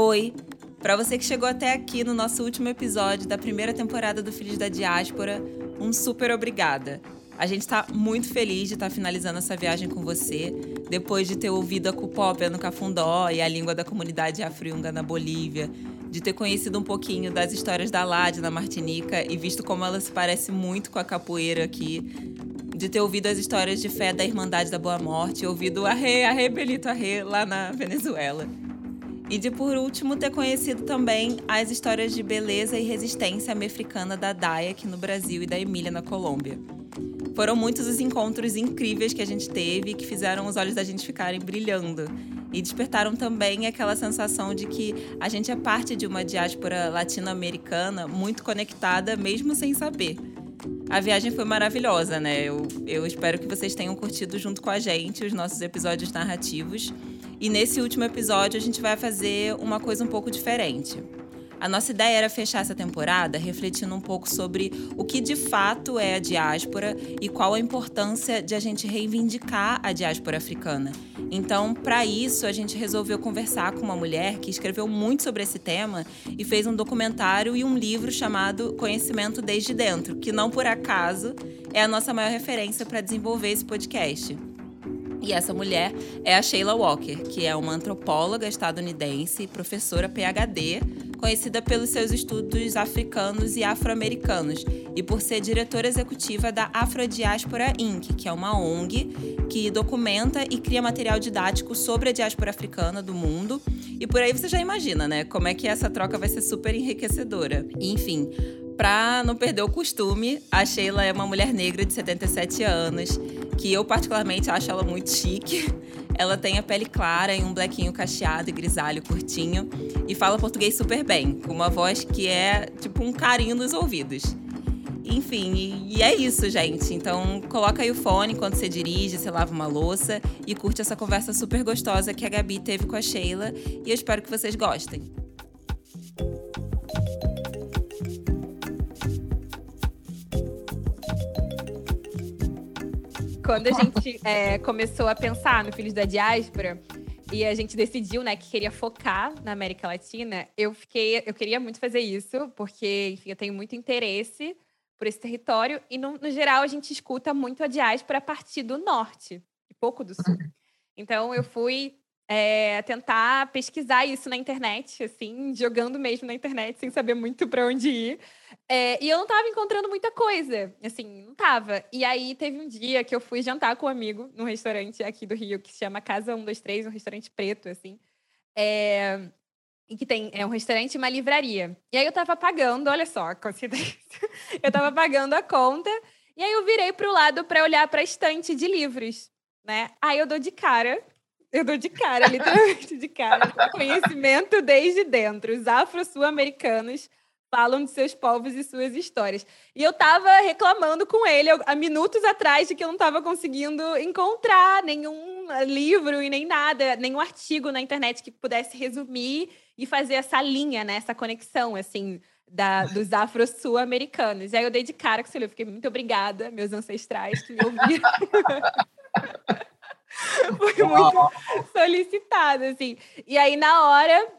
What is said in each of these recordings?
Oi! Para você que chegou até aqui no nosso último episódio da primeira temporada do Filhos da Diáspora, um super obrigada. A gente está muito feliz de estar tá finalizando essa viagem com você, depois de ter ouvido a Cupópia no Cafundó e a língua da comunidade afro na Bolívia, de ter conhecido um pouquinho das histórias da Lade na Martinica e visto como ela se parece muito com a capoeira aqui, de ter ouvido as histórias de fé da Irmandade da Boa Morte, ouvido Arre, Arre, Belito Arre lá na Venezuela. E de por último ter conhecido também as histórias de beleza e resistência americana da Daya aqui no Brasil e da Emília na Colômbia. Foram muitos os encontros incríveis que a gente teve que fizeram os olhos da gente ficarem brilhando e despertaram também aquela sensação de que a gente é parte de uma diáspora latino-americana muito conectada, mesmo sem saber. A viagem foi maravilhosa, né? Eu, eu espero que vocês tenham curtido junto com a gente os nossos episódios narrativos. E nesse último episódio a gente vai fazer uma coisa um pouco diferente. A nossa ideia era fechar essa temporada refletindo um pouco sobre o que de fato é a diáspora e qual a importância de a gente reivindicar a diáspora africana. Então, para isso, a gente resolveu conversar com uma mulher que escreveu muito sobre esse tema e fez um documentário e um livro chamado Conhecimento Desde Dentro, que não por acaso é a nossa maior referência para desenvolver esse podcast. E essa mulher é a Sheila Walker, que é uma antropóloga estadunidense, professora PhD, conhecida pelos seus estudos africanos e afro-americanos e por ser diretora executiva da Afrodiáspora Inc., que é uma ONG que documenta e cria material didático sobre a diáspora africana do mundo. E por aí você já imagina, né, como é que essa troca vai ser super enriquecedora. enfim, para não perder o costume, a Sheila é uma mulher negra de 77 anos que eu particularmente acho ela muito chique. Ela tem a pele clara e um blequinho cacheado e grisalho curtinho e fala português super bem, com uma voz que é tipo um carinho nos ouvidos. Enfim, e, é isso, gente. Então, coloca aí o fone quando você dirige, você lava uma louça e curte essa conversa super gostosa que a Gabi teve com a Sheila. E eu espero que vocês gostem. Quando a gente é, começou a pensar no Filhos da Diáspora e a gente decidiu, né, que queria focar na América Latina, eu fiquei, eu queria muito fazer isso, porque, enfim, eu tenho muito interesse por esse território e no, no geral a gente escuta muito a diáspora a partir do norte e pouco do sul. Então eu fui é, tentar pesquisar isso na internet, assim, jogando mesmo na internet, sem saber muito para onde ir. É, e eu não estava encontrando muita coisa, assim, não tava. E aí teve um dia que eu fui jantar com um amigo num restaurante aqui do Rio, que se chama Casa 123, um restaurante preto, assim. É, e que tem é um restaurante e uma livraria. E aí eu estava pagando, olha só, coincidência. eu estava pagando a conta, e aí eu virei para o lado para olhar para a estante de livros, né? Aí eu dou de cara eu dou de cara, literalmente de cara. Conhecimento desde dentro. Os afro-sul-americanos falam de seus povos e suas histórias. E eu tava reclamando com ele há minutos atrás de que eu não tava conseguindo encontrar nenhum livro e nem nada, nenhum artigo na internet que pudesse resumir e fazer essa linha, né, essa conexão, assim, da, dos afro-sul-americanos. E aí eu dei de cara com esse livro. Fiquei muito obrigada, meus ancestrais que me ouviram. Foi muito solicitado, assim. E aí, na hora,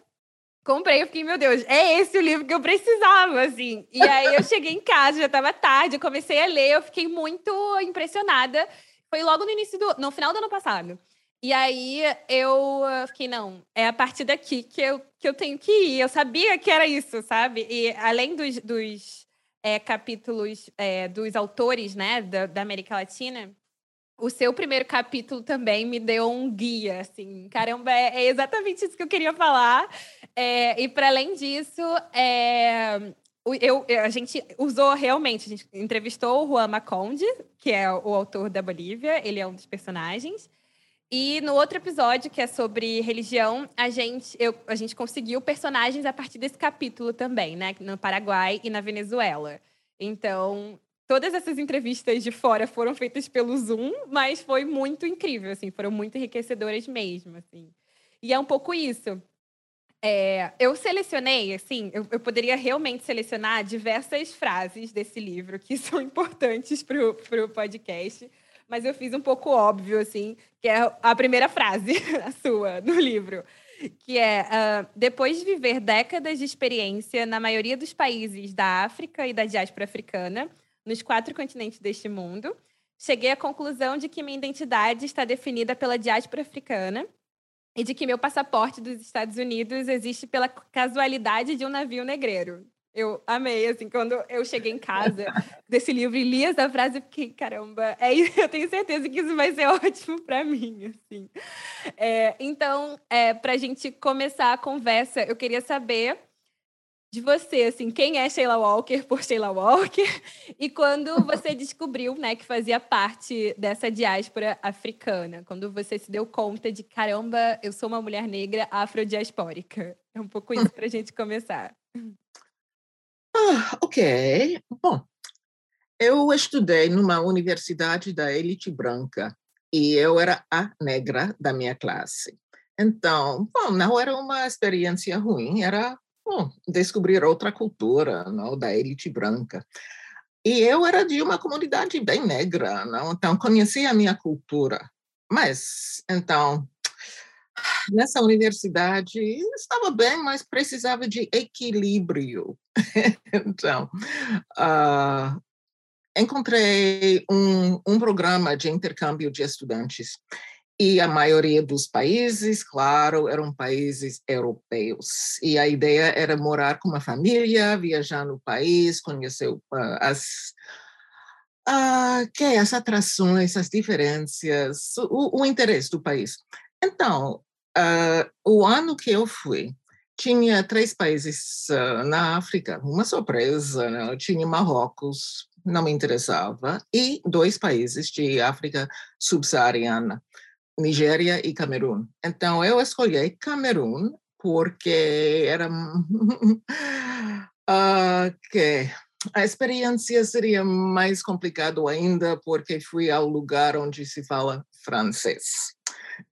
comprei, eu fiquei, meu Deus, é esse o livro que eu precisava, assim. E aí eu cheguei em casa, já estava tarde, eu comecei a ler, eu fiquei muito impressionada. Foi logo no início do. no final do ano passado. E aí eu fiquei, não, é a partir daqui que eu, que eu tenho que ir. Eu sabia que era isso, sabe? E além dos, dos é, capítulos é, dos autores, né, da, da América Latina, o seu primeiro capítulo também me deu um guia, assim, caramba, é, é exatamente isso que eu queria falar. É, e para além disso, é, eu, a gente usou realmente, a gente entrevistou o Juan Maconde, que é o autor da Bolívia, ele é um dos personagens. E no outro episódio, que é sobre religião, a gente, eu, a gente conseguiu personagens a partir desse capítulo também, né? No Paraguai e na Venezuela. Então, todas essas entrevistas de fora foram feitas pelo Zoom, mas foi muito incrível, assim, foram muito enriquecedoras mesmo, assim. E é um pouco isso. É, eu selecionei, assim, eu, eu, poderia realmente selecionar diversas frases desse livro que são importantes para o podcast, mas eu fiz um pouco óbvio, assim, que é a primeira frase, a sua, no livro, que é uh, depois de viver décadas de experiência na maioria dos países da África e da diáspora africana, nos quatro continentes deste mundo, cheguei à conclusão de que minha identidade está definida pela diáspora africana e de que meu passaporte dos Estados Unidos existe pela casualidade de um navio negreiro. Eu amei, assim, quando eu cheguei em casa desse livro e li essa frase, eu fiquei, caramba, é isso, eu tenho certeza que isso vai ser ótimo para mim, assim. É, então, é, para a gente começar a conversa, eu queria saber de você, assim, quem é Sheila Walker por Sheila Walker e quando você descobriu, né, que fazia parte dessa diáspora africana, quando você se deu conta de, caramba, eu sou uma mulher negra afrodiaspórica. É um pouco isso para a gente começar. Ah, ok. Bom, eu estudei numa universidade da elite branca e eu era a negra da minha classe. Então, bom, não era uma experiência ruim, era bom, descobrir outra cultura, não, da elite branca. E eu era de uma comunidade bem negra, não? então conhecia a minha cultura. Mas, então, nessa universidade estava bem, mas precisava de equilíbrio. então, uh, encontrei um, um programa de intercâmbio de estudantes e a maioria dos países, claro, eram países europeus. E a ideia era morar com uma família, viajar no país, conhecer uh, as uh, que é, as atrações, as diferenças, o, o interesse do país. Então, Uh, o ano que eu fui, tinha três países na África, uma surpresa, né? tinha Marrocos, não me interessava, e dois países de África subsaariana, Nigéria e Camerún. Então, eu escolhi Camerún porque era uh, que a experiência seria mais complicada ainda porque fui ao lugar onde se fala francês.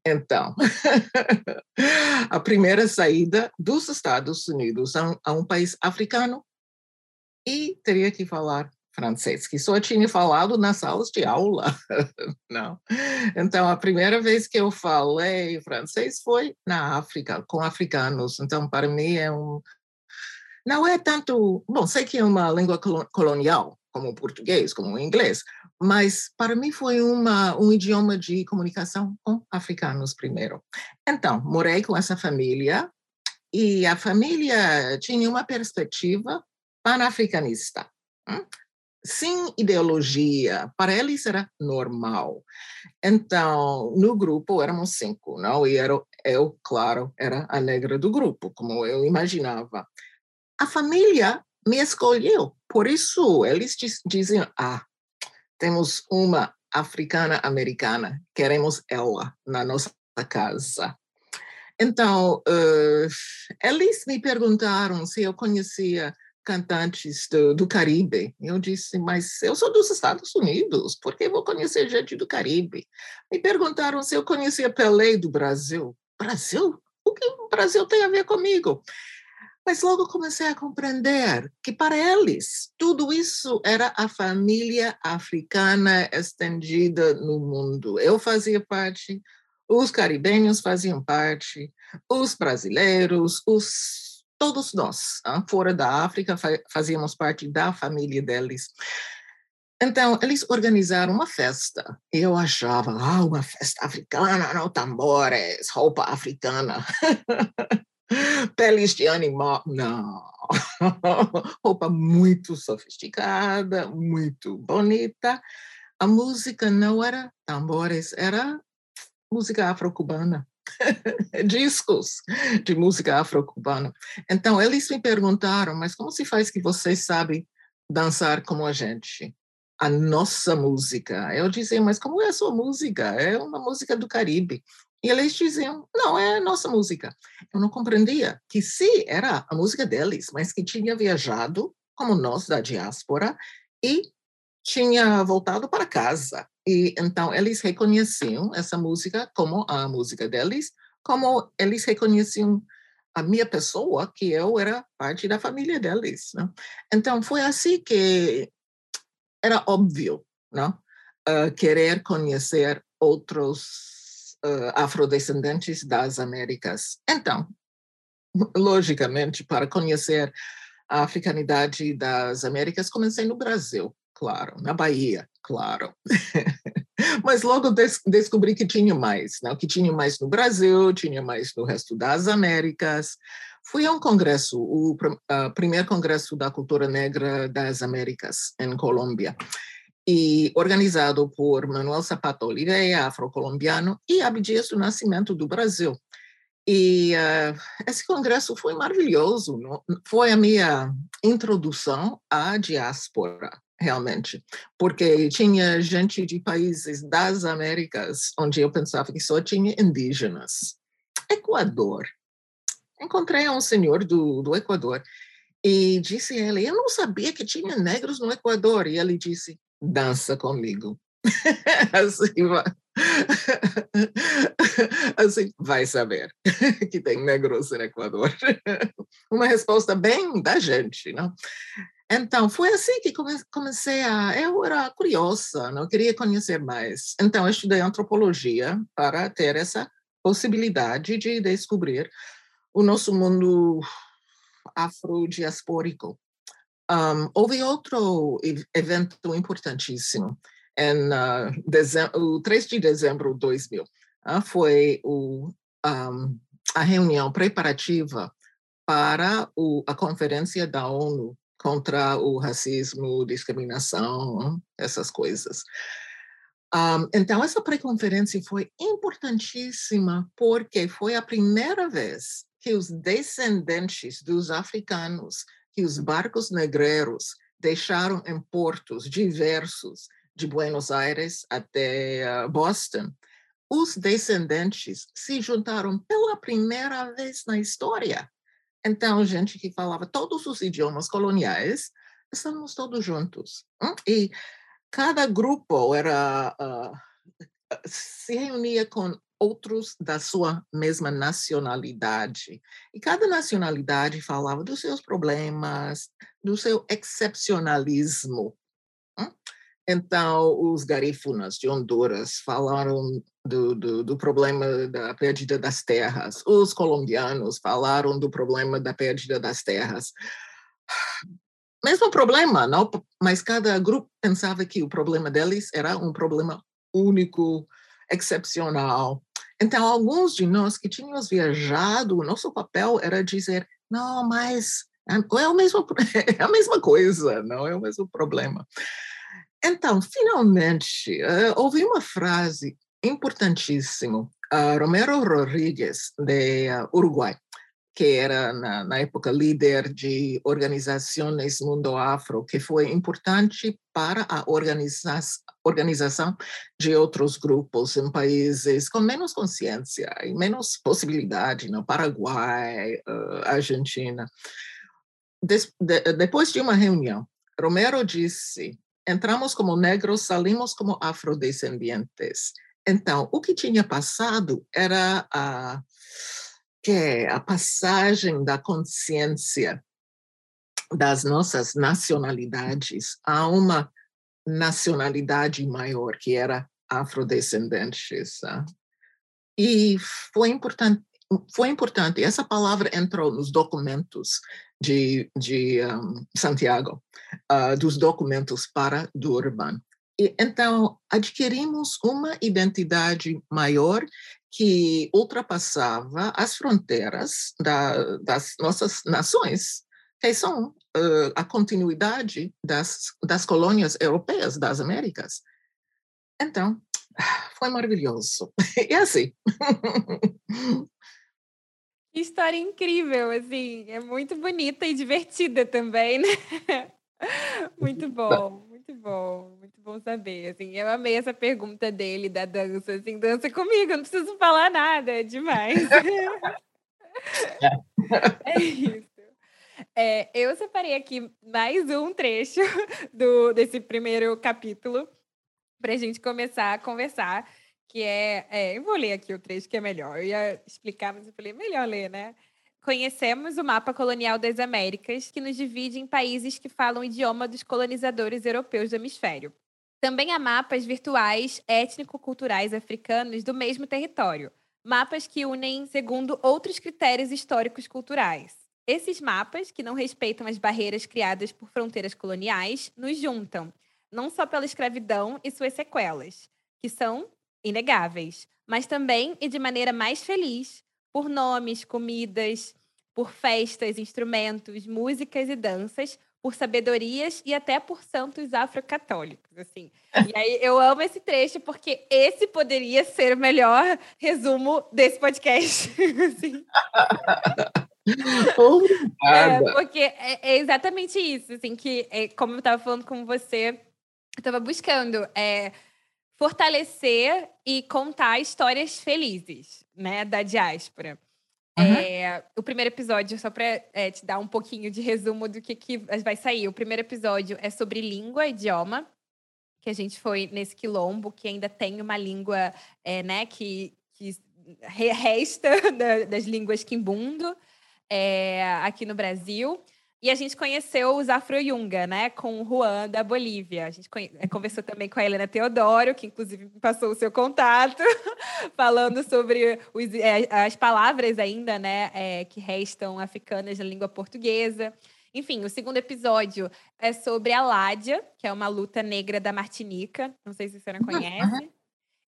Então, a primeira saída dos Estados Unidos a um, a um, país africano e teria que falar francês, que só tinha falado nas salas de aula. Não. Então, a primeira vez que eu falei francês foi na África, com africanos. Então, para mim é um não é tanto, bom, sei que é uma língua colonial, como o português, como o inglês, mas para mim foi uma, um idioma de comunicação com africanos primeiro. Então, morei com essa família e a família tinha uma perspectiva panafricanista. Sem ideologia, para eles era normal. Então, no grupo éramos cinco, não? E era, eu, claro, era a negra do grupo, como eu imaginava. A família me escolheu, por isso eles dizem, ah, temos uma africana americana, queremos ela na nossa casa. Então, uh, eles me perguntaram se eu conhecia cantantes do, do, Caribe. Eu disse, mas eu sou dos Estados Unidos, por que vou conhecer gente do Caribe? Me perguntaram se eu conhecia Pelé do Brasil. Brasil? O que o Brasil tem a ver comigo? Mas logo comecei a compreender que para eles tudo isso era a família africana estendida no mundo. Eu fazia parte, os caribenhos faziam parte, os brasileiros, os todos nós, fora da África, fazíamos parte da família deles. Então, eles organizaram uma festa. Eu achava, ah, uma festa africana, não tambores, roupa africana. peles de animal, não. Roupa muito sofisticada, muito bonita. A música não era tambores, era música afro-cubana. discos de música afro-cubana. Então, eles me perguntaram, mas como se faz que vocês sabem dançar como a gente? A nossa música. Eu dizia, mas como é a sua música? É uma música do Caribe. E eles diziam, não, é nossa música. Eu não compreendia que se era a música deles, mas que tinha viajado, como nós da diáspora, e tinha voltado para casa. E então eles reconheciam essa música como a música deles, como eles reconheciam a minha pessoa, que eu era parte da família deles. Né? Então foi assim que era óbvio, não? Uh, querer conhecer outros uh, afrodescendentes das Américas. Então, logicamente, para conhecer a africanidade das Américas, comecei no Brasil, claro, na Bahia, claro. Mas logo des descobri que tinha mais, né? que tinha mais no Brasil, tinha mais no resto das Américas. Fui a um congresso, o uh, primeiro congresso da cultura negra das Américas, em Colômbia, e organizado por Manuel Zapata Oliveira, afro-colombiano, e Abdias do Nascimento do Brasil. E uh, esse congresso foi maravilhoso, não? foi a minha introdução à diáspora, realmente, porque tinha gente de países das Américas, onde eu pensava que só tinha indígenas. Equador. Encontrei um senhor do, do Equador e disse a ele: Eu não sabia que tinha negros no Equador. E ele disse: Dança comigo. assim, vai. assim, vai saber que tem negros no Equador. Uma resposta bem da gente, não? Então, foi assim que comecei a. Eu era curiosa, não queria conhecer mais. Então, eu estudei antropologia para ter essa possibilidade de descobrir o nosso mundo afrodiaspórico. Um, houve outro evento importantíssimo. Em uh, o 3 de dezembro de 2000, uh, foi o, um, a reunião preparativa para o, a conferência da ONU contra o racismo, discriminação, essas coisas. Um, então, essa pré-conferência foi importantíssima porque foi a primeira vez que os descendentes dos africanos que os barcos negreiros deixaram em portos diversos, de Buenos Aires até Boston, os descendentes se juntaram pela primeira vez na história então, gente que falava todos os idiomas coloniais, estávamos todos juntos. Hum? E cada grupo era uh, se reunia com outros da sua mesma nacionalidade. E cada nacionalidade falava dos seus problemas, do seu excepcionalismo. Hum? Então, os garífunas de Honduras falaram do, do, do, problema da perda das terras, os colombianos falaram do problema da perda das terras. Mesmo problema, não? mas cada grupo pensava que o problema deles era um problema único, excepcional. Então, alguns de nós que tínhamos viajado, o nosso papel era dizer: não, mas é, é, o mesmo, é a mesma coisa, não é o mesmo problema. Então, finalmente, uh, uma frase importantíssima. Uh, Romero Rodrigues, de uh, Uruguai, que era, na, na, época, líder de organizações Mundo Afro, que foi importante para a organiza organização de outros grupos em países com menos consciência e menos possibilidade, no Paraguai, uh, Argentina. Des de depois de uma reunião, Romero disse entramos como negros, saímos como afrodescendentes. Então, o que tinha passado era a, que a passagem da consciência das nossas nacionalidades a uma nacionalidade maior, que era afrodescendentes. E foi importante, foi importante. Essa palavra entrou nos documentos de, de um, Santiago, uh, dos documentos para Durban. E, então, adquirimos uma identidade maior que ultrapassava as fronteiras da, das nossas nações, que são uh, a continuidade das, das colônias europeias das Américas. Então, foi maravilhoso. E assim. Que história incrível, assim, é muito bonita e divertida também, né? Muito bom, muito bom, muito bom saber, assim, eu amei essa pergunta dele da dança, assim, dança comigo, não preciso falar nada, é demais. é isso. É, eu separei aqui mais um trecho do, desse primeiro capítulo para a gente começar a conversar que é, é, Eu vou ler aqui o trecho que é melhor. Eu ia explicar, mas eu falei, melhor ler, né? Conhecemos o mapa colonial das Américas, que nos divide em países que falam o idioma dos colonizadores europeus do hemisfério. Também há mapas virtuais étnico-culturais africanos do mesmo território, mapas que unem segundo outros critérios históricos culturais. Esses mapas, que não respeitam as barreiras criadas por fronteiras coloniais, nos juntam, não só pela escravidão e suas sequelas, que são inegáveis, mas também e de maneira mais feliz, por nomes, comidas, por festas, instrumentos, músicas e danças, por sabedorias e até por santos afrocatólicos, assim. E aí eu amo esse trecho porque esse poderia ser o melhor resumo desse podcast. assim. é, porque é, é, exatamente isso, assim, que é, como eu estava falando com você, eu estava buscando é, fortalecer e contar histórias felizes, né, da diáspora. Uhum. É, o primeiro episódio, só para é, te dar um pouquinho de resumo do que, que vai sair. O primeiro episódio é sobre língua, idioma, que a gente foi nesse quilombo, que ainda tem uma língua, é, né, que, que resta das línguas quimbundo é, aqui no Brasil. E a gente conheceu os Afro-Yunga, né, com o Juan da Bolívia. A gente eh, conversou também com a Helena Teodoro, que inclusive passou o seu contato, falando sobre os, é, as palavras ainda, né, é, que restam africanas na língua portuguesa. Enfim, o segundo episódio é sobre a Ládia, que é uma luta negra da Martinica. Não sei se você não conhece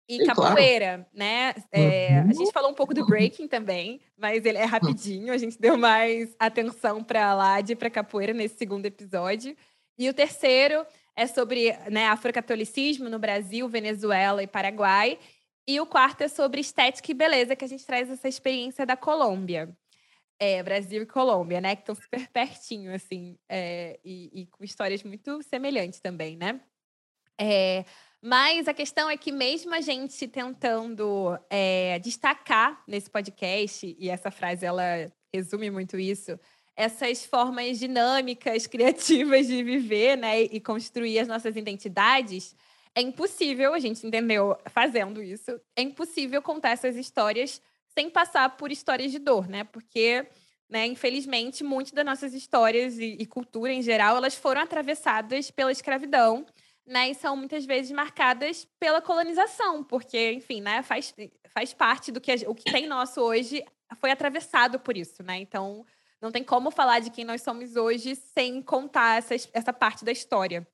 e Sim, capoeira, claro. né? É, a gente falou um pouco do breaking também, mas ele é rapidinho. A gente deu mais atenção para a e para capoeira nesse segundo episódio. E o terceiro é sobre né, afrocatolicismo no Brasil, Venezuela e Paraguai. E o quarto é sobre estética e beleza, que a gente traz essa experiência da Colômbia. É, Brasil e Colômbia, né? Que estão super pertinho, assim, é, e, e, com histórias muito semelhantes também, né? É, mas a questão é que, mesmo a gente tentando é, destacar nesse podcast, e essa frase ela resume muito isso, essas formas dinâmicas, criativas de viver né, e construir as nossas identidades, é impossível, a gente entendeu fazendo isso, é impossível contar essas histórias sem passar por histórias de dor, né? Porque, né, infelizmente, muitas das nossas histórias e, e cultura em geral, elas foram atravessadas pela escravidão né, e são muitas vezes marcadas pela colonização, porque, enfim, né, faz, faz parte do que o que tem nosso hoje foi atravessado por isso, né? Então, não tem como falar de quem nós somos hoje sem contar essa, essa parte da história.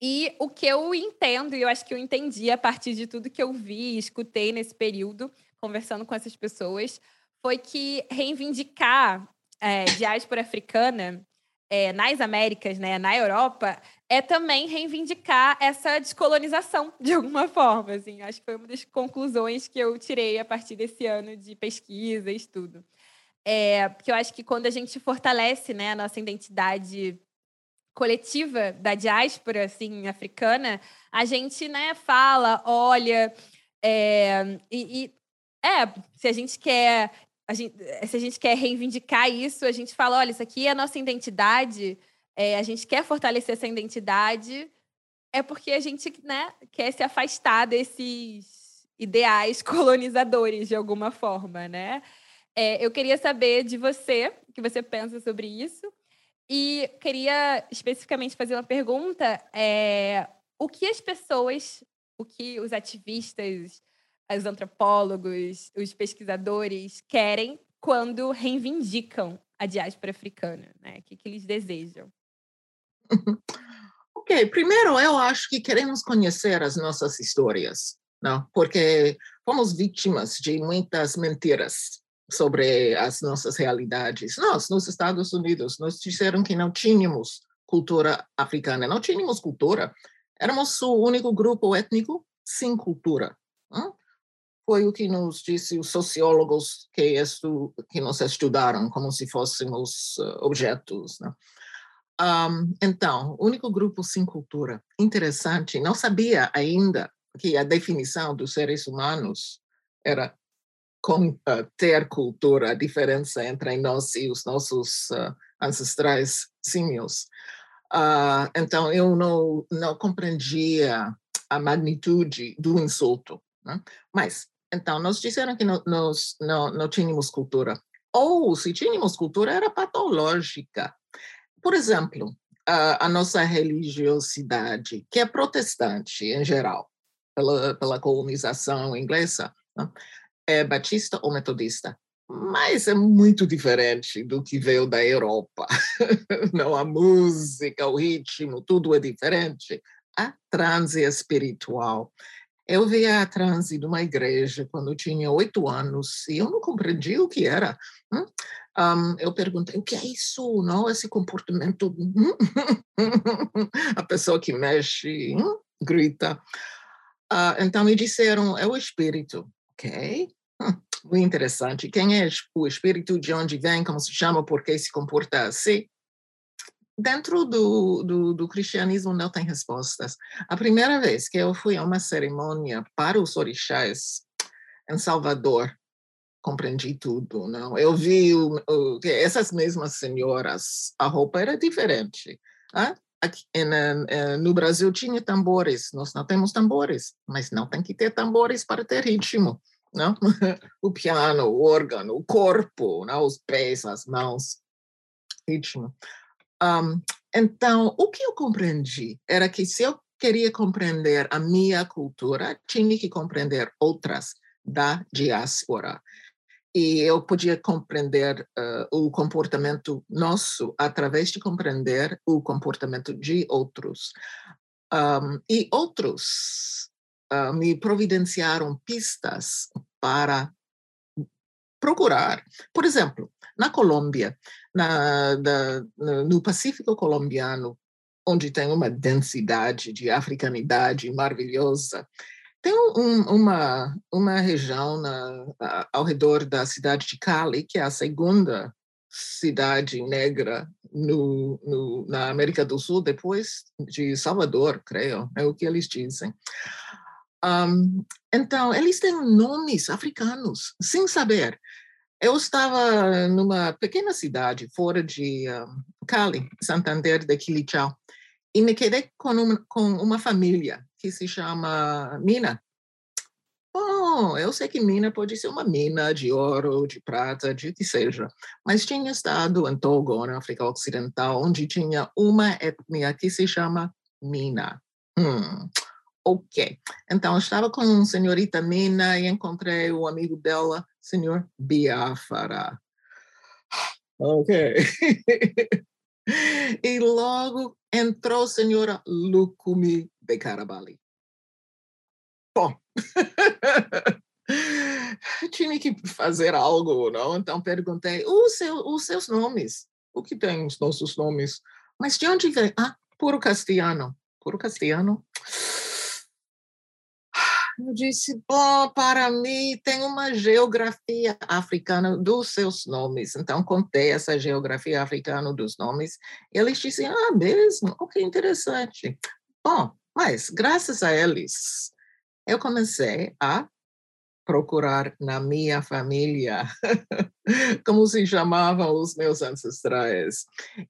E o que eu entendo, e eu acho que eu entendi a partir de tudo que eu vi e escutei nesse período, conversando com essas pessoas, foi que reivindicar é, diáspora africana é, nas Américas, né, na Europa, é também reivindicar essa descolonização de alguma forma. Assim. Acho que foi uma das conclusões que eu tirei a partir desse ano de pesquisa e estudo. É, porque eu acho que quando a gente fortalece né, a nossa identidade coletiva da diáspora assim, africana, a gente né, fala, olha, é, e, e é, se a gente quer gente, eh, se a gente quer reivindicar isso, a gente fala, olha, isso aqui é a nossa identidade, é, a gente quer fortalecer essa identidade, é porque a gente né, quer se afastar desses ideais colonizadores de alguma forma, né? É, eu queria saber de você, o que você pensa sobre isso, e queria especificamente fazer uma pergunta: é, o que as pessoas, o que os ativistas, os antropólogos, os pesquisadores querem quando reivindicam a diáspora africana, né? O que, que eles desejam? ok, primeiro eu acho que queremos conhecer as nossas histórias, não? Porque fomos vítimas de muitas mentiras sobre as nossas realidades. Nós, nos Estados Unidos, nos disseram que não tínhamos cultura africana, não tínhamos cultura. Éramos o único grupo étnico sem cultura. Não? Foi o que nos disse os sociólogos que, estu, que nos estudaram, como se fôssemos uh, objetos. Né? Um, então, único grupo sem cultura. Interessante, não sabia ainda que a definição dos seres humanos era com, uh, ter cultura, a diferença entre nós e os nossos uh, ancestrais símios. Uh, então, eu não, não compreendia a magnitude do insulto. Né? Mas então, nós disseram que não, nós não, não tínhamos cultura. Ou, se tínhamos cultura, era patológica. Por exemplo, a, a nossa religiosidade, que é protestante em geral, pela, pela colonização inglesa, né? é batista ou metodista mas é muito diferente do que veio da Europa. Não a música, o ritmo, tudo é diferente. A transe espiritual. Eu vi a transe de uma igreja quando tinha oito anos e eu não compreendi o que era. Um, hum? eu perguntei o que é isso, não? Esse comportamento. a pessoa que mexe, hum? grita. Uh, então me disseram é o espírito, ok? muito interessante. Quem é o espírito, de onde vem, como se chama, por que se comporta assim? Dentro do, do, do, cristianismo não tem respostas. A primeira vez que eu fui a uma cerimônia para os orixás em Salvador, compreendi tudo. Não? Eu vi o, o, essas mesmas senhoras, a roupa era diferente. Ah? Aqui, no Brasil tinha tambores, nós não temos tambores, mas não tem que ter tambores para ter ritmo não? o piano, o órgão, o corpo, não? os pés, as mãos, ritmo. Um, então, o que eu compreendi era que se eu queria compreender a minha cultura, tinha que compreender outras da diáspora. E eu podia compreender uh, o comportamento nosso através de compreender o comportamento de outros. Um, e outros uh, me providenciaram pistas para procurar. Por exemplo, na Colômbia, na, no Pacífico colombiano, onde tem uma densidade de africanidade maravilhosa, tem um, uma, uma região na, ao redor da cidade de Cali, que é a segunda cidade negra no, no, na América do Sul, depois de Salvador, creio, é o que eles dizem. Um, então, eles têm nomes africanos, sem saber. Eu estava numa pequena cidade fora de um, Cali, Santander de Quilichao, e me quedei com com uma família que se chama Mina. Bom, eu sei que mina pode ser uma mina de ouro, de prata, de que seja, mas tinha estado em Togo, na África Ocidental, onde tinha uma etnia que se chama Mina. Hum, ok. Então, eu estava com a senhorita Mina e encontrei o amigo dela, senhor Biafara. Ok. e logo entrou a senhora Lukumi de Carabali. Bom, tinha que fazer algo, não? Então perguntei os, seu, os seus nomes. O que tem os nossos nomes? Mas de onde vem? Ah, puro castelhano. Puro castelhano? Eu disse, bom, para mim tem uma geografia africana dos seus nomes. Então, contei essa geografia africana dos nomes. Eles disseram, ah, mesmo? Oh, que interessante. Bom, mas graças a eles, eu comecei a procurar na minha família como se chamavam os meus ancestrais.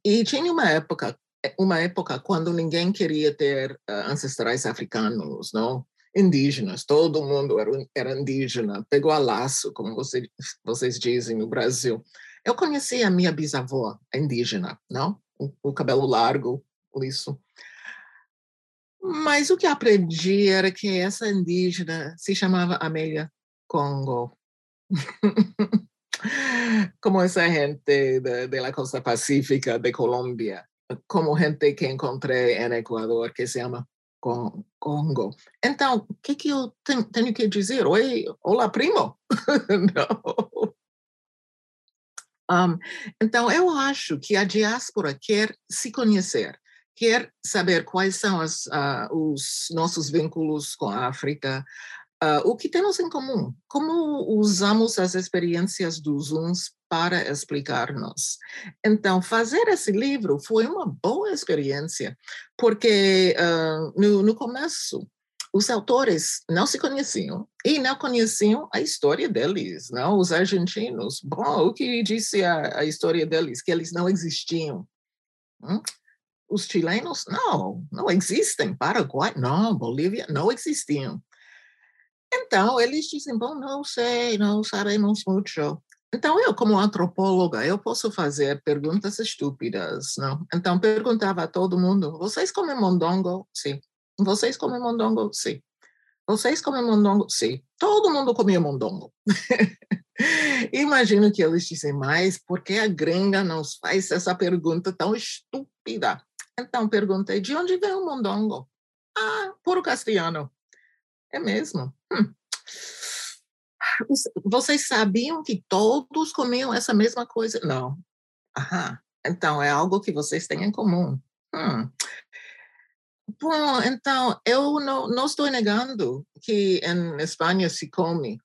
E tinha uma época uma época quando ninguém queria ter uh, ancestrais africanos, não? Indígenas, todo mundo era, era indígena, pegou a laço, como você, vocês dizem no Brasil. Eu conheci a minha bisavó indígena, não? O, o cabelo largo, isso. Mas o que aprendi era que essa indígena se chamava Amélia Congo. como essa gente da costa pacífica de Colômbia, como gente que encontrei em Equador, que se chama Congo. Então, o que, que eu tenho, tenho que dizer? Oi, olá, primo? Não. Um, então, eu acho que a diáspora quer se conhecer, quer saber quais são as, uh, os nossos vínculos com a África, Uh, o que temos em comum? Como usamos as experiências dos uns para explicar-nos? Então, fazer esse livro foi uma boa experiência, porque uh, no, no começo os autores não se conheciam e não conheciam a história deles, não os argentinos. Bom, o que disse a, a história deles? Que eles não existiam. Hum? Os chilenos, não, não existem. Paraguai, não. Bolívia, não existiam. Então, eles dizem, bom, não sei, não sabemos muito. Então, eu, como antropóloga, eu posso fazer perguntas estúpidas, não? Então, perguntava a todo mundo, vocês comem mondongo? Sim. Vocês comem mondongo? Sim. Vocês comem mondongo? Sim. Todo mundo comia mondongo. Imagino que eles dizem, mas por que a gringa nos faz essa pergunta tão estúpida? Então, perguntei, de onde vem o mondongo? Ah, puro castelhano. É mesmo? Hum. Vocês sabiam que todos comiam essa mesma coisa? Não. Aham. Então, é algo que vocês têm em comum. Hum. Bom, então, eu não, não estou negando que em Espanha se come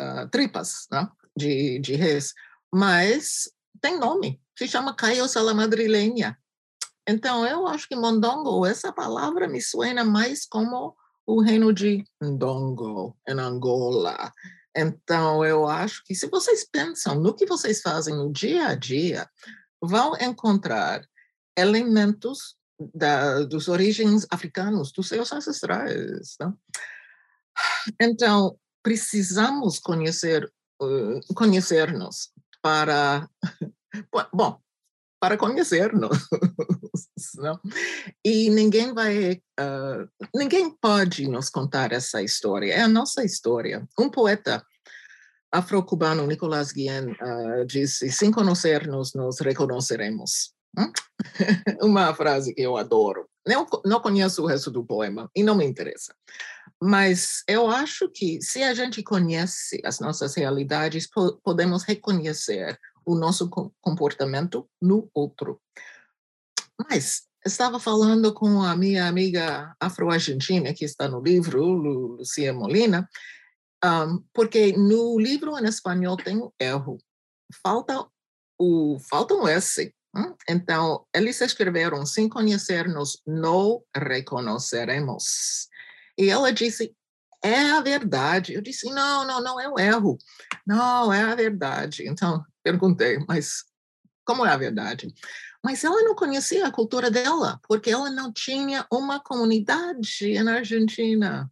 uh, tripas né, de, de res, mas tem nome, se chama caiosa la madrileña. Então, eu acho que mondongo, essa palavra me suena mais como o reino de Ndongo, em Angola. Então, eu acho que se vocês pensam no que vocês fazem no dia a dia, vão encontrar elementos da, dos origens africanos, dos seus ancestrais. Não? Então, precisamos conhecer uh, conhecer-nos para bom para conhecer-nos não? e ninguém vai uh, ninguém pode nos contar essa história. É a nossa história. Um poeta afro-cubano Nicolás Guillen uh, disse sem conhecer-nos nos reconheceremos. Hum? uma frase que eu adoro. Não, não conheço o resto do poema e não me interessa. Mas eu acho que se a gente conhece as nossas realidades, po podemos reconhecer o nosso comportamento no outro. Mas estava falando com a minha amiga afro-argentina, que está no livro, Lucia Molina, um, porque no livro em espanhol tem um erro. Falta, o, falta um S. Hum? Então, eles escreveram, sem conhecer-nos, não reconheceremos. E ela disse, é a verdade. Eu disse, não, não, não é um erro. Não, é a verdade. Então, perguntei, mas como é a verdade? Mas ela não conhecia a cultura dela, porque ela não tinha uma comunidade na Argentina.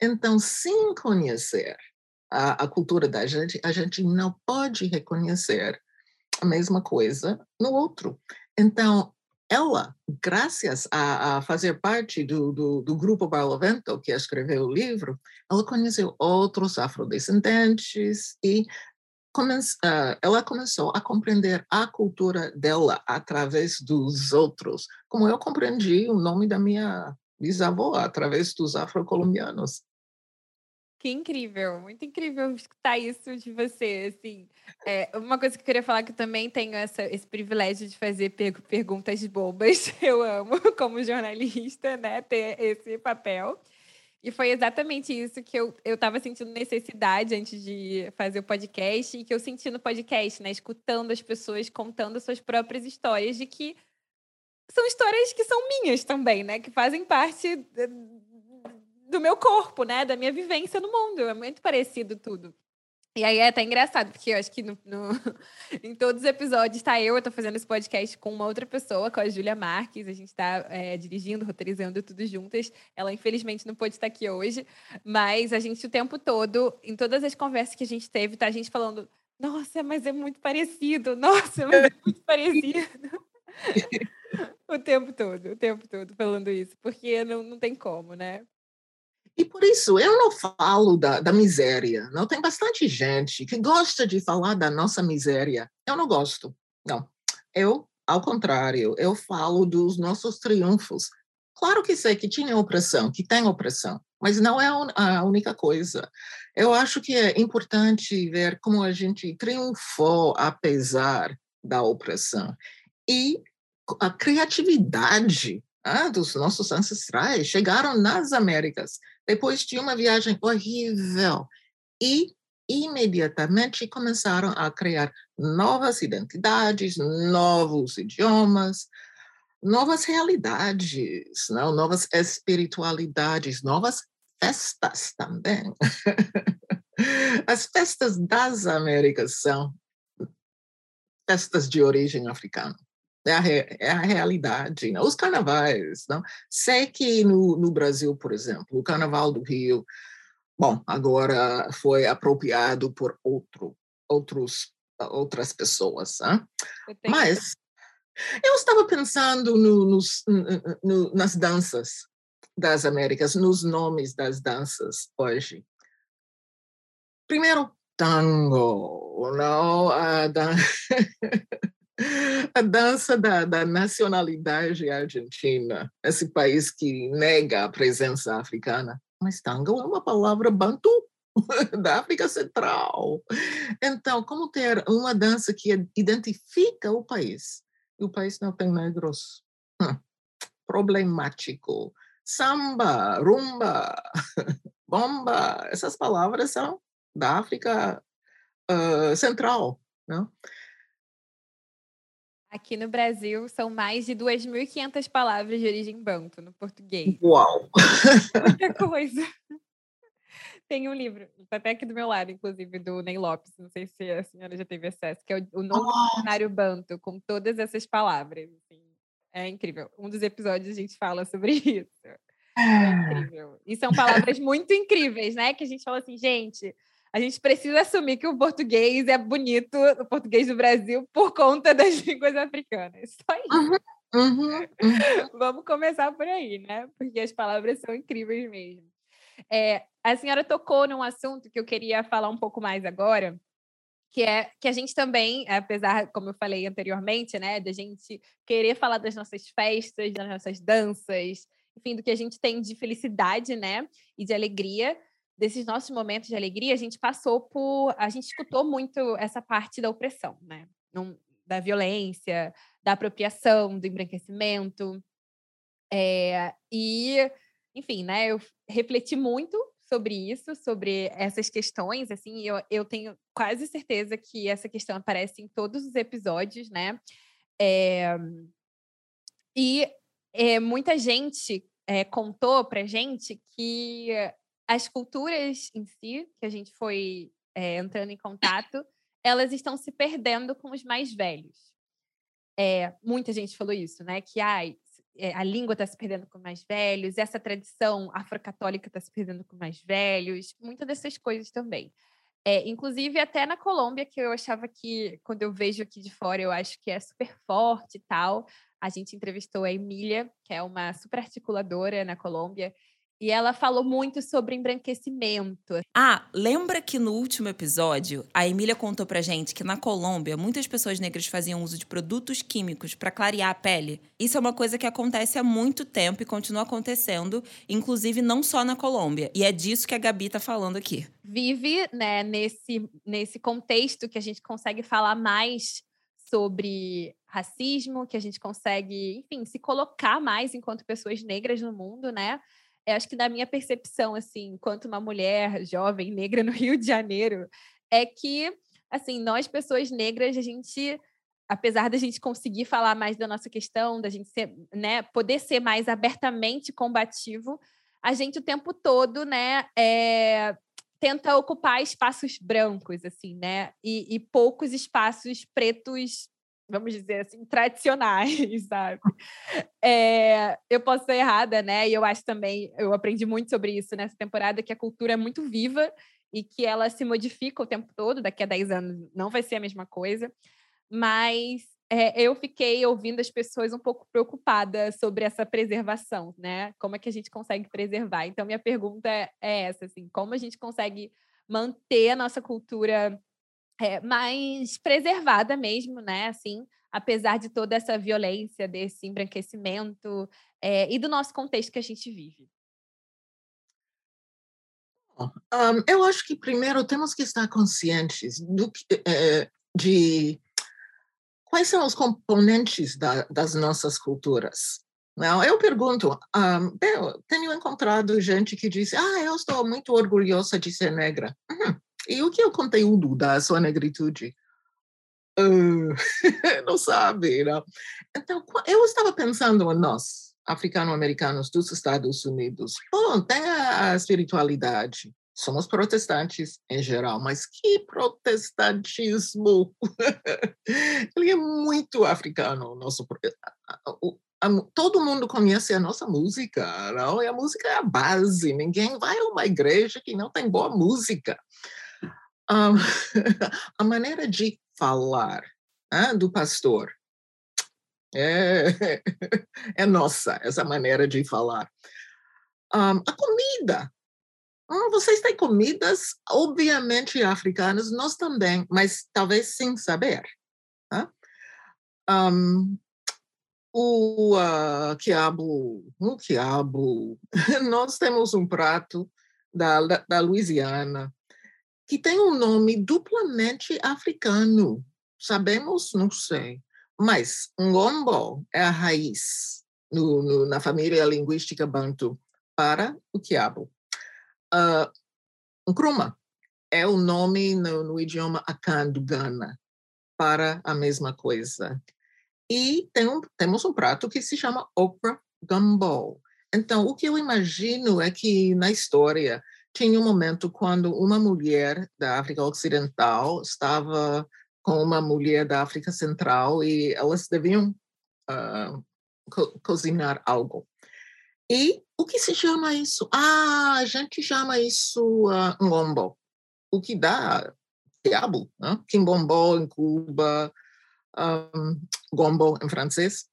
Então, sem conhecer a, a cultura da gente, a gente não pode reconhecer a mesma coisa no outro. Então, ela, graças a, a fazer parte do, do, do, grupo Barlovento, que escreveu o livro, ela conheceu outros afrodescendentes e come, uh, ela começou a compreender a cultura dela através dos outros, como eu compreendi o nome da minha bisavó através dos afrocolombianos. Que incrível, muito incrível escutar isso de você, assim. É, uma coisa que eu queria falar que eu também tenho essa, esse privilégio de fazer per perguntas bobas. Eu amo, como jornalista, né, ter esse papel. E foi exatamente isso que eu estava sentindo necessidade antes de fazer o podcast e que eu senti no podcast, né? Escutando as pessoas contando suas próprias histórias de que são histórias que são minhas também, né? Que fazem parte do meu corpo, né? Da minha vivência no mundo. É muito parecido tudo. E aí é até engraçado, porque eu acho que no, no, em todos os episódios tá eu, eu tô fazendo esse podcast com uma outra pessoa, com a Júlia Marques. A gente tá é, dirigindo, roteirizando tudo juntas. Ela, infelizmente, não pôde estar aqui hoje. Mas a gente, o tempo todo, em todas as conversas que a gente teve, tá a gente falando: nossa, mas é muito parecido, nossa, mas é muito parecido. o tempo todo, o tempo todo falando isso, porque não, não tem como, né? E por isso eu não falo da, da miséria. Não tem bastante gente que gosta de falar da nossa miséria. Eu não gosto. Não. Eu, ao contrário, eu falo dos nossos triunfos. Claro que sei que tinha opressão, que tem opressão, mas não é a única coisa. Eu acho que é importante ver como a gente triunfou apesar da opressão. E a criatividade ah, dos nossos ancestrais chegaram nas Américas depois de uma viagem horrível e imediatamente começaram a criar novas identidades, novos idiomas, novas realidades, não? novas espiritualidades, novas festas também. As festas das Américas são festas de origem africana é a, é a realidade. Né? Os carnavais. Não? Sei que no, no Brasil, por exemplo, o Carnaval do Rio, bom, agora foi apropriado por outro outros, outras pessoas. Hein? Mas eu estava pensando no, nos, no, nas danças das Américas, nos nomes das danças hoje. Primeiro, tango, não? A, dan... a dança da, da, nacionalidade argentina, esse país que nega a presença africana. Mas tango é uma palavra bantu, da África Central. Então, como ter uma dança que identifica o país e o país não tem negros? Hum, problemático. Samba, rumba, bomba, essas palavras são da África uh, Central. Não? Aqui no Brasil são mais de 2.500 palavras de origem banto no português. Uau! Muita coisa. Tem um livro, está até aqui do meu lado, inclusive, do Ney Lopes, não sei se a senhora já teve acesso, que é o, novo oh. dicionário banto, com todas essas palavras. Assim. É incrível. Um dos episódios a gente fala sobre isso. É incrível. E são palavras muito incríveis, né? Que a gente fala assim, gente, a gente precisa assumir que o português é bonito, o português do Brasil, por conta das línguas africanas. Só isso. Uhum, uhum, uhum. Vamos começar por aí, né? Porque as palavras são incríveis mesmo. É, a senhora tocou num assunto que eu queria falar um pouco mais agora, que é que a gente também, apesar, como eu falei anteriormente, né, da gente querer falar das nossas festas, das nossas danças, enfim, do que a gente tem de felicidade, né, e de alegria, desses nossos momentos de alegria, a gente passou por, a gente escutou muito essa parte da opressão, né, da violência, da apropriação, do embranquecimento, é, e enfim, né, eu refleti muito sobre isso, sobre essas questões, assim, eu, eu tenho quase certeza que essa questão aparece em todos os episódios, né? É, e é, muita gente é, contou pra gente que as culturas em si, que a gente foi entrando em contato, elas estão se perdendo com os mais velhos. É, muita gente falou isso, né? Que ai, é, a língua está se perdendo com mais velhos, essa tradição afrocatólica está se perdendo com mais velhos, muitas dessas coisas também. É, inclusive, até na Colômbia, que eu achava que, quando eu vejo aqui de fora, eu acho que é super forte e tal. A gente entrevistou a Emília, que é uma super articuladora na Colômbia, e ela falou muito sobre embranquecimento. Ah, lembra que no último episódio a Emília contou pra gente que na Colômbia muitas pessoas negras faziam uso de produtos químicos para clarear a pele? Isso é uma coisa que acontece há muito tempo e continua acontecendo, inclusive não só na Colômbia. E é disso que a Gabi tá falando aqui. Vive, né, nesse, nesse contexto que a gente consegue falar mais sobre racismo, que a gente consegue, enfim, se colocar mais enquanto pessoas negras no mundo, né? Eu acho que da minha percepção, assim, enquanto uma mulher jovem negra no Rio de Janeiro, é que, assim, nós pessoas negras, a gente, apesar da gente conseguir falar mais da nossa questão, da gente ser, né, poder ser mais abertamente combativo, a gente o tempo todo, né, é, tenta ocupar espaços brancos, assim, né, e, e poucos espaços pretos vamos dizer assim, tradicionais, sabe? É, eu posso ser errada, né? E eu acho também, eu aprendi muito sobre isso nessa temporada, que a cultura é muito viva e que ela se modifica o tempo todo, daqui a 10 anos não vai ser a mesma coisa. Mas é, eu fiquei ouvindo as pessoas um pouco preocupadas sobre essa preservação, né? Como é que a gente consegue preservar? Então, minha pergunta é essa, assim, como a gente consegue manter a nossa cultura é, mais preservada mesmo, né? Assim, apesar de toda essa violência, desse embranquecimento é, e do nosso contexto que a gente vive. Um, eu acho que primeiro temos que estar conscientes do que, é, de quais são os componentes da, das nossas culturas. Não, eu pergunto, um, eu tenho encontrado gente que diz, ah, eu estou muito orgulhosa de ser negra. Uhum. E o que é o conteúdo da sua negritude? Uh, não sabe, não? Então, eu estava pensando em nós, africano-americanos dos Estados Unidos. Bom, tem a espiritualidade. Somos protestantes em geral, mas que protestantismo! Ele é muito africano, nosso todo mundo conhece a nossa música, não? E a música é a base. Ninguém vai a uma igreja que não tem boa música. Um, a maneira de falar ah, do pastor é, é nossa, essa maneira de falar. Um, a comida. Hum, vocês têm comidas, obviamente, africanas, nós também, mas talvez sem saber. Um, o uh, quiabo, o quiabo, nós temos um prato da, da, da Louisiana que tem um nome duplamente africano. Sabemos? Não sei. Mas ngombo é a raiz no, no, na família linguística bantu para o quiabo. Uh, nkrumah é o nome no, no idioma akan do Ghana para a mesma coisa. E tem um, temos um prato que se chama okra gumbo. Então, o que eu imagino é que na história tinha um momento quando uma mulher da África Ocidental estava com uma mulher da África Central e elas deviam uh, co cozinhar algo. E o que se chama isso? Ah, a gente chama isso uh, ngombo, o que dá diabo, né? quimbombo em Cuba, um, gombo em francês.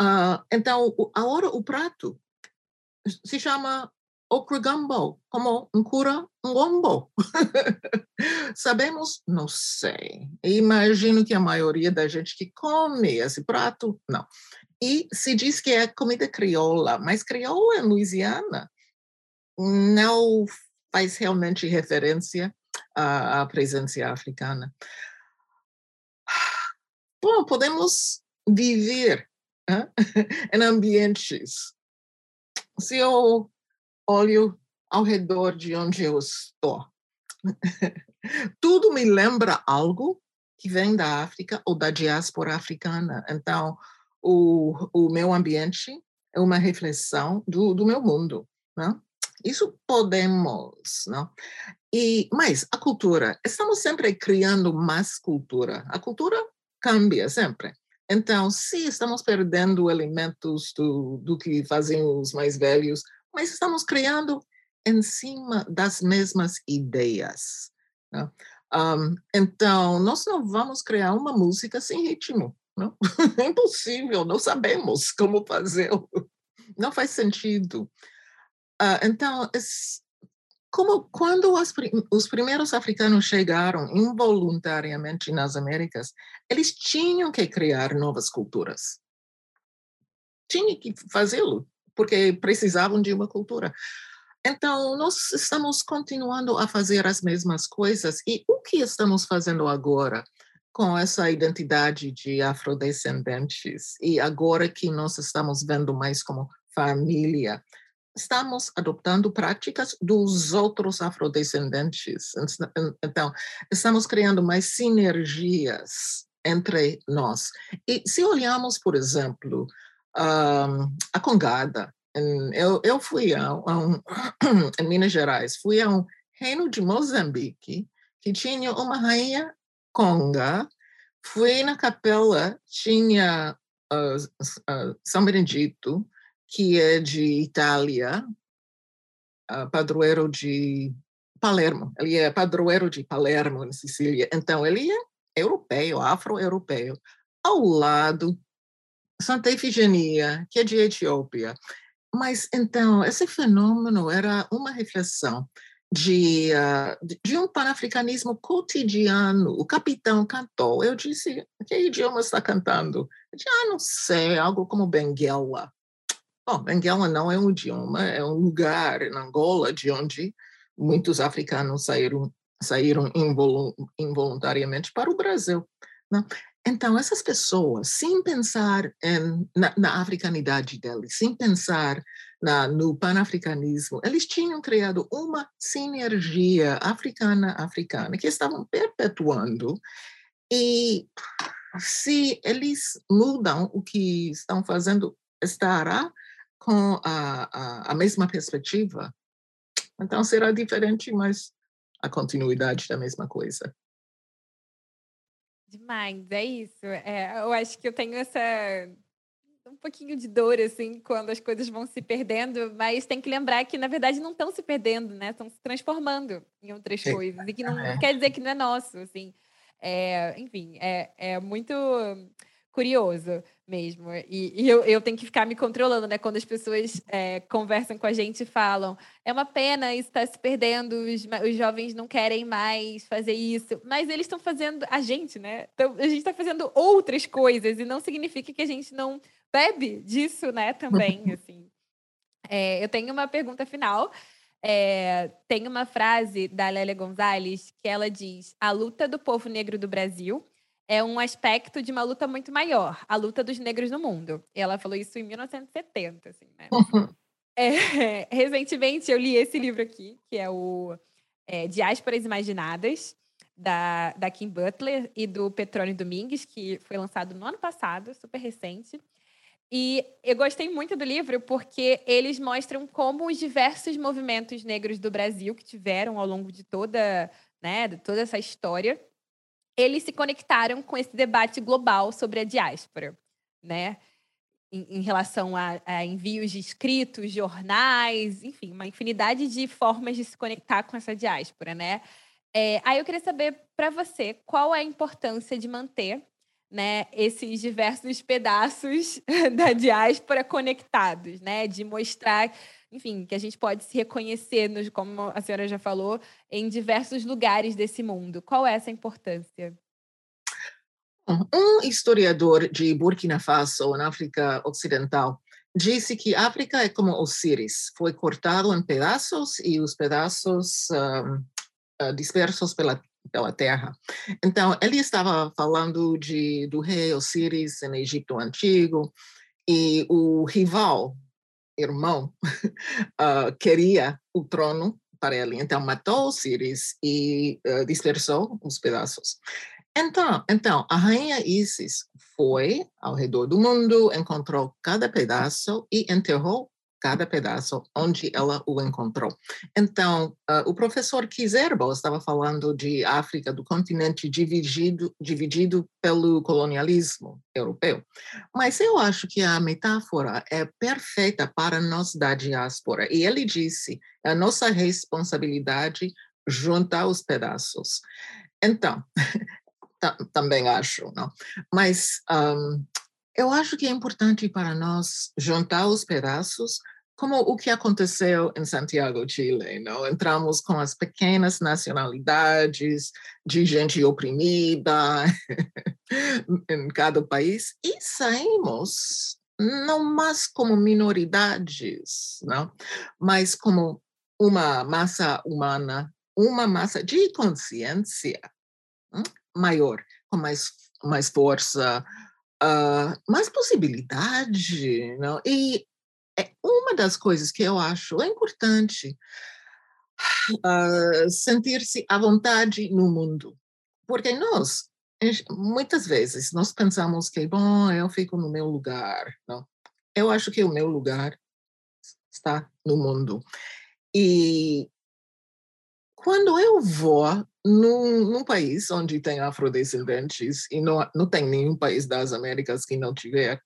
Uh, então, agora o prato se chama Okrugambo, como um cura um gombo. Sabemos? Não sei. Imagino que a maioria da gente que come esse prato, não. E se diz que é comida crioula, mas crioula em Louisiana não faz realmente referência à, à presença africana. Bom, podemos viver em ambientes. Se eu olho ao redor de onde eu estou. Tudo me lembra algo que vem da África ou da diáspora africana. Então, o, o meu ambiente é uma reflexão do, do meu mundo. Não? Isso podemos, não? E mas a cultura, estamos sempre criando mais cultura. A cultura cambia sempre. Então, se estamos perdendo elementos do, do que fazem os mais velhos, mas estamos criando em cima das mesmas ideias. Né? Um, então, nós não vamos criar uma música sem ritmo. Não? É impossível, não sabemos como fazê-lo. Não faz sentido. Uh, então, como quando os primeiros africanos chegaram involuntariamente nas Américas, eles tinham que criar novas culturas. Tinham que fazê-lo porque precisavam de uma cultura. Então, nós estamos continuando a fazer as mesmas coisas. E o que estamos fazendo agora com essa identidade de afrodescendentes? E agora que nós estamos vendo mais como família, estamos adotando práticas dos outros afrodescendentes. Então, estamos criando mais sinergias entre nós. E se olhamos, por exemplo, a Congada. Eu, eu fui a, a um, em Minas Gerais, fui a um reino de Moçambique que tinha uma rainha Conga. Fui na capela, tinha uh, uh, São Benedito, que é de Itália, uh, padroeiro de Palermo. Ele é padroeiro de Palermo, em Sicília. Então, ele é europeu, afro-europeu. Ao lado Santa Efigenia, que é de Etiópia. Mas, então, esse fenômeno era uma reflexão de, uh, de um panafricanismo cotidiano. O capitão cantou. Eu disse, que idioma está cantando? Ah, não sei, algo como Benguela. Bom, Benguela não é um idioma, é um lugar em Angola de onde muitos africanos saíram, saíram involuntariamente para o Brasil. Né? Então, essas pessoas, sem pensar em, na, na, africanidade deles, sem pensar na, no panafricanismo, eles tinham criado uma sinergia africana-africana que estavam perpetuando. E se eles mudam o que estão fazendo, estará com a, a, a mesma perspectiva. Então, será diferente, mas a continuidade da mesma coisa. Demais, é isso. É, eu acho que eu tenho essa um pouquinho de dor, assim, quando as coisas vão se perdendo, mas tem que lembrar que, na verdade, não estão se perdendo, né? Estão se transformando em outras Sim. coisas. E que não é. quer dizer que não é nosso, assim. É, enfim, é, é muito curioso mesmo. E, e eu, eu, tenho que ficar me controlando, né? Quando as pessoas é, conversam com a gente e falam, é uma pena isso está se perdendo, os, os jovens não querem mais fazer isso, mas eles estão fazendo a gente, né? Então, a gente está fazendo outras coisas e não significa que a gente não bebe disso, né? Também, assim. É, eu tenho uma pergunta final. É, tem uma frase da Lélia Gonzalez que ela diz: a luta do povo negro do Brasil é um aspecto de uma luta muito maior, a luta dos negros no mundo. E ela falou isso em 1970, assim, né? Uhum. É, recentemente eu li esse livro aqui, que é o é, Diásporas Imaginadas, da, da Kim Butler e do Petrone Domingues, que foi lançado no ano passado, super recente. E eu gostei muito do livro porque eles mostram como os diversos movimentos negros do Brasil que tiveram ao longo de toda, né, de toda essa história eles se conectaram com esse debate global sobre a diáspora, né? Em, em relação a, a, envios de escritos, jornais, enfim, uma infinidade de formas de se conectar com essa diáspora, né? É, aí eu queria saber para você qual é a importância de manter né, esses diversos pedaços da diáspora conectados, né? De mostrar enfim, que a gente pode se reconhecer, nos, como a senhora já falou, em diversos lugares desse mundo. Qual é essa importância? Um historiador de Burkina Faso, na África Ocidental, disse que a África é como Osíris, foi cortado em pedaços e os pedaços uh, dispersos pela, pela terra. Então, ele estava falando de, do rei Osíris no Egito Antigo, e o rival irmão, uh, queria o trono para ele. Então, matou Osíris e uh, dispersou os pedaços. Então, então, a rainha Isis foi ao redor do mundo, encontrou cada pedaço e enterrou cada pedaço onde ela o encontrou. Então, uh, o professor Kizerbo estava falando de África, do continente dividido, dividido pelo colonialismo europeu. Mas eu acho que a metáfora é perfeita para nós da diáspora. E ele disse, é a nossa responsabilidade juntar os pedaços. Então, também acho, não? Mas um, eu acho que é importante para nós juntar os pedaços, como o que aconteceu em Santiago, Chile. Não? Entramos com as pequenas nacionalidades de gente oprimida em cada país e saímos não mais como minoridades, não? mas como uma massa humana, uma massa de consciência hum, maior, com mais, mais força, uh, mais possibilidade, não? E é uma das coisas que eu acho é importante uh, sentir-se à vontade no mundo, porque nós muitas vezes nós pensamos que bom eu fico no meu lugar, não? Eu acho que o meu lugar está no mundo e quando eu vou num, num, país onde tem afrodescendentes, e não, não tem nenhum país das Américas que não tiver,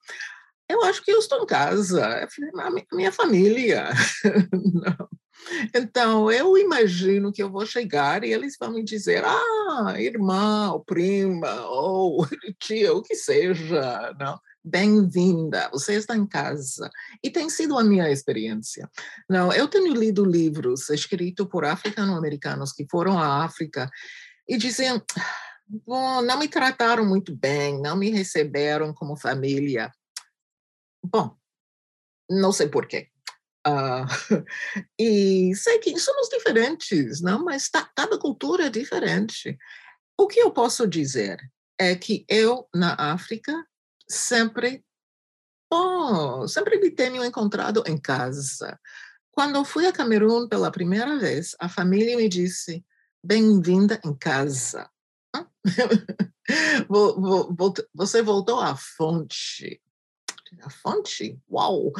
eu acho que eu estou em casa, é a minha família. então, eu imagino que eu vou chegar e eles vão me dizer, ah, irmã, ou prima, ou tia, o que seja, não? bem-vinda, você está em casa. E tem sido a minha experiência. Não, eu tenho lido livros escritos por africano-americanos que foram à África e diziam, bom, não me trataram muito bem, não me receberam como família. Bom, não sei porquê. Uh, e sei que somos diferentes, não? mas tá, cada cultura é diferente. O que eu posso dizer é que eu, na África, sempre, oh, sempre me tenho encontrado em casa. Quando eu fui a Camerun pela primeira vez, a família me disse: bem-vinda em casa. Você voltou à fonte. A fonte? Uau!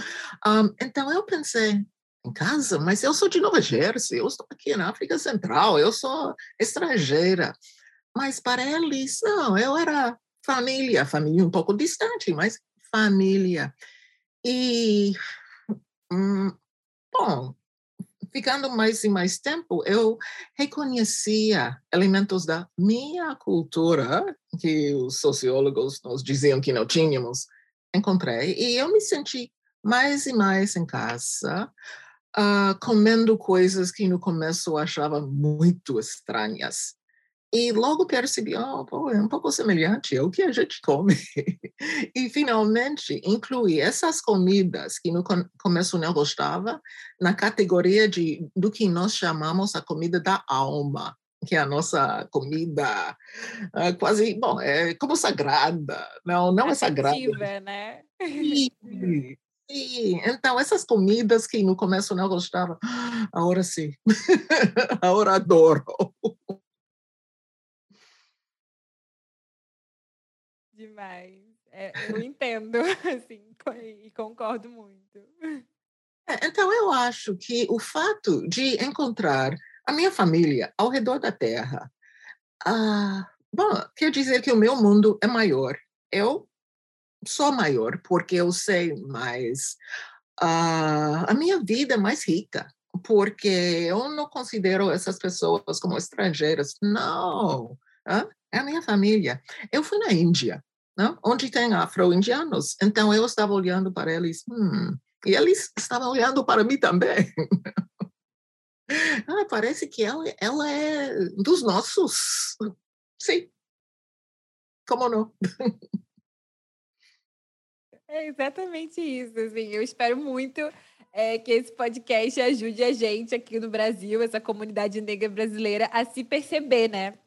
Um, então eu pensei, em casa, mas eu sou de Nova Jersey, eu estou aqui na África Central, eu sou estrangeira. Mas para eles, não, eu era família, família um pouco distante, mas família. E, hum, bom, ficando mais e mais tempo, eu reconhecia elementos da minha cultura, que os sociólogos nos diziam que não tínhamos, encontrei, e eu me senti mais e mais em casa, uh, comendo coisas que no começo achava muito estranhas. E logo percebi, oh, pô, é um pouco semelhante ao que a gente come. e finalmente incluí essas comidas que no começo não gostava na categoria de do que nós chamamos a comida da alma, que é a nossa comida uh, quase, bom, é como sagrada. Não, não é sagrada. né? Sim, sim. Então, essas comidas que no começo não gostava, agora sim. agora adoro. Demais. É, eu entendo, assim, e concordo muito. É, então, eu acho que o fato de encontrar a minha família ao redor da Terra, ah, bom, quer dizer que o meu mundo é maior. Eu sou maior porque eu sei mais. Ah, a minha vida é mais rica porque eu não considero essas pessoas como estrangeiras. Não, é a minha família. Eu fui na Índia não? onde tem afro-indianos. Então eu estava olhando para eles, hum, e eles estavam olhando para mim também. ah, parece que ela, ela é dos nossos. Sim. Como não? É exatamente isso. Assim, eu espero muito é, que esse podcast ajude a gente aqui no Brasil, essa comunidade negra brasileira, a se perceber, né?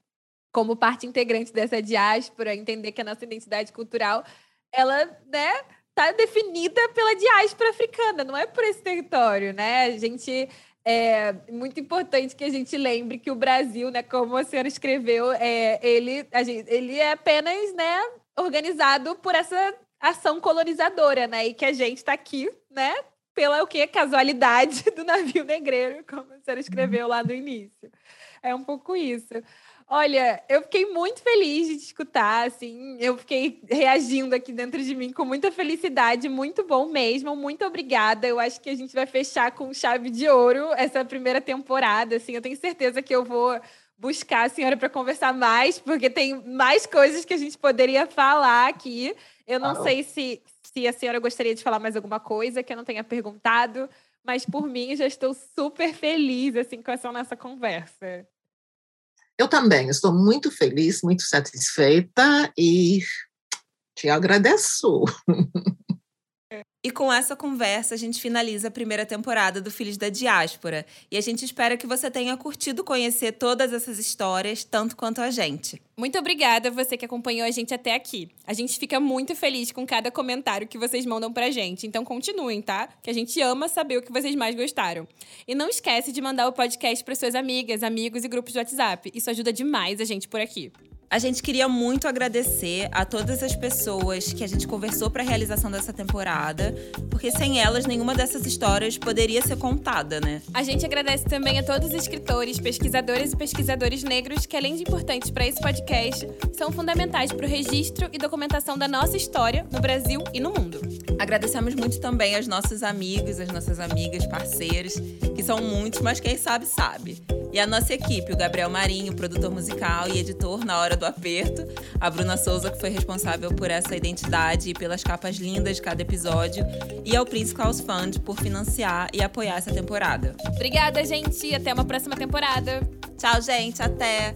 como parte integrante dessa diáspora, entender que a nossa identidade cultural, ela, né, tá definida pela diáspora africana, não é por esse território, né? A gente é muito importante que a gente lembre que o Brasil, né, como a senhora escreveu, é, ele, a gente, ele é apenas, né, organizado por essa ação colonizadora, né, e que a gente está aqui, né, pela o que casualidade do navio negreiro, como a senhora escreveu lá no início. É um pouco isso. Olha, eu fiquei muito feliz de te escutar, assim, eu fiquei reagindo aqui dentro de mim com muita felicidade, muito bom mesmo, muito obrigada. Eu acho que a gente vai fechar com chave de ouro essa primeira temporada, assim, eu tenho certeza que eu vou buscar a senhora para conversar mais, porque tem mais coisas que a gente poderia falar aqui. Eu não ah, sei se, se a senhora gostaria de falar mais alguma coisa que eu não tenha perguntado, mas por mim já estou super feliz assim com essa nossa conversa. Eu também estou muito feliz, muito satisfeita e te agradeço. E com essa conversa, a gente finaliza a primeira temporada do Filhos da Diáspora. E a gente espera que você tenha curtido conhecer todas essas histórias, tanto quanto a gente. Muito obrigada a você que acompanhou a gente até aqui. A gente fica muito feliz com cada comentário que vocês mandam pra gente. Então continuem, tá? Que a gente ama saber o que vocês mais gostaram. E não esquece de mandar o podcast para suas amigas, amigos e grupos de WhatsApp. Isso ajuda demais a gente por aqui. A gente queria muito agradecer a todas as pessoas que a gente conversou para a realização dessa temporada, porque sem elas nenhuma dessas histórias poderia ser contada, né? A gente agradece também a todos os escritores, pesquisadores e pesquisadores negros que, além de importantes para esse podcast, são fundamentais para o registro e documentação da nossa história no Brasil e no mundo. Agradecemos muito também aos nossos amigos, as nossas amigas, parceiros, que são muitos, mas quem sabe, sabe. E a nossa equipe, o Gabriel Marinho, produtor musical e editor na hora do aperto, a Bruna Souza, que foi responsável por essa identidade e pelas capas lindas de cada episódio, e ao Prince House Fund por financiar e apoiar essa temporada. Obrigada, gente. Até uma próxima temporada. Tchau, gente. Até.